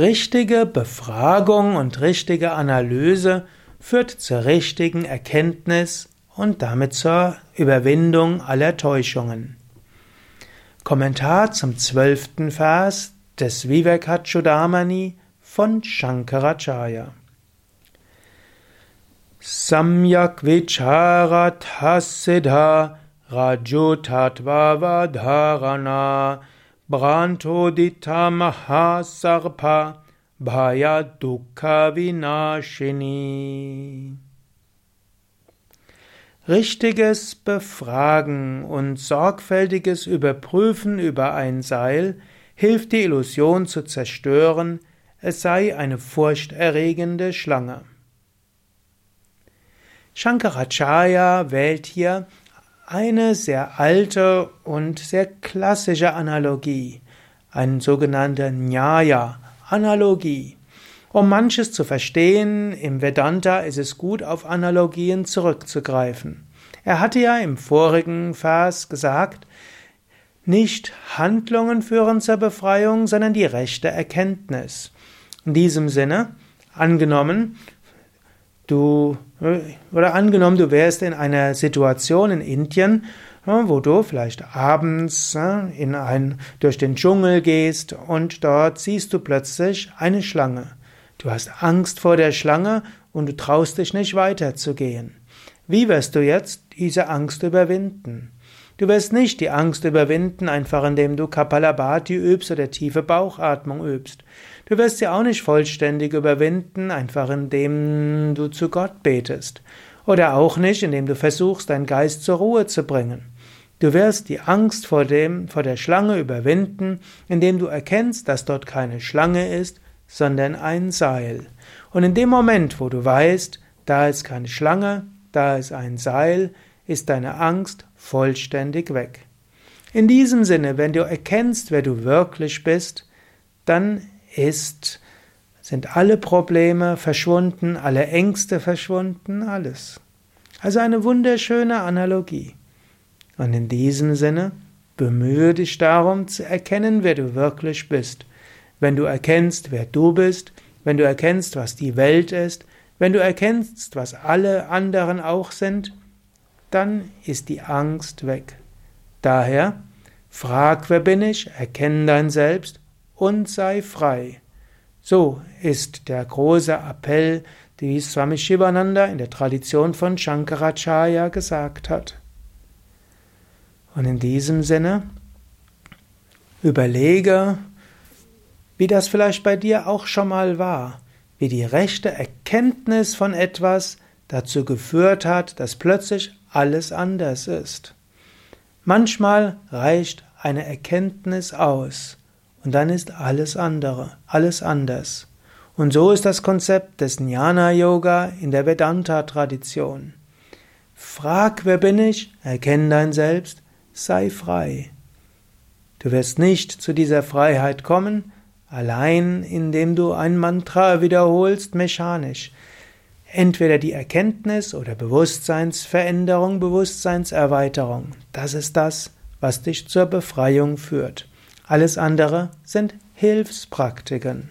Richtige Befragung und richtige Analyse führt zur richtigen Erkenntnis und damit zur Überwindung aller Täuschungen. Kommentar zum zwölften Vers des Vivekachudamani von Shankaracharya. Samyak vicharat hasiddha rajotatvavadharana brantodita mahasarpa bhaya dukkha vinashini Richtiges Befragen und sorgfältiges Überprüfen über ein Seil hilft die Illusion zu zerstören, es sei eine furchterregende Schlange. Shankaracharya wählt hier eine sehr alte und sehr klassische Analogie, eine sogenannte Nyaya, Analogie. Um manches zu verstehen, im Vedanta ist es gut, auf Analogien zurückzugreifen. Er hatte ja im vorigen Vers gesagt, nicht Handlungen führen zur Befreiung, sondern die rechte Erkenntnis. In diesem Sinne, angenommen, du, oder angenommen, du wärst in einer Situation in Indien, wo du vielleicht abends in ein, durch den Dschungel gehst und dort siehst du plötzlich eine Schlange. Du hast Angst vor der Schlange und du traust dich nicht weiterzugehen. Wie wirst du jetzt diese Angst überwinden? Du wirst nicht die Angst überwinden, einfach indem du Kapalabhati übst oder tiefe Bauchatmung übst. Du wirst sie auch nicht vollständig überwinden, einfach indem du zu Gott betest. Oder auch nicht, indem du versuchst, deinen Geist zur Ruhe zu bringen. Du wirst die Angst vor dem, vor der Schlange überwinden, indem du erkennst, dass dort keine Schlange ist, sondern ein Seil. Und in dem Moment, wo du weißt, da ist keine Schlange, da ist ein Seil, ist deine Angst vollständig weg. In diesem Sinne, wenn du erkennst, wer du wirklich bist, dann ist, sind alle Probleme verschwunden, alle Ängste verschwunden, alles. Also eine wunderschöne Analogie. Und in diesem Sinne, bemühe dich darum zu erkennen, wer du wirklich bist. Wenn du erkennst, wer du bist, wenn du erkennst, was die Welt ist, wenn du erkennst, was alle anderen auch sind, dann ist die Angst weg. Daher, frag, wer bin ich, erkenne dein Selbst und sei frei. So ist der große Appell, die Swami Shivananda in der Tradition von Shankaracharya gesagt hat. Und in diesem Sinne, überlege, wie das vielleicht bei dir auch schon mal war, wie die rechte Erkenntnis von etwas dazu geführt hat, dass plötzlich alles anders ist. Manchmal reicht eine Erkenntnis aus und dann ist alles andere, alles anders. Und so ist das Konzept des Jnana Yoga in der Vedanta Tradition. Frag, wer bin ich? Erkenne dein Selbst, sei frei. Du wirst nicht zu dieser Freiheit kommen, allein indem du ein Mantra wiederholst mechanisch. Entweder die Erkenntnis oder Bewusstseinsveränderung, Bewusstseinserweiterung. Das ist das, was dich zur Befreiung führt. Alles andere sind Hilfspraktiken.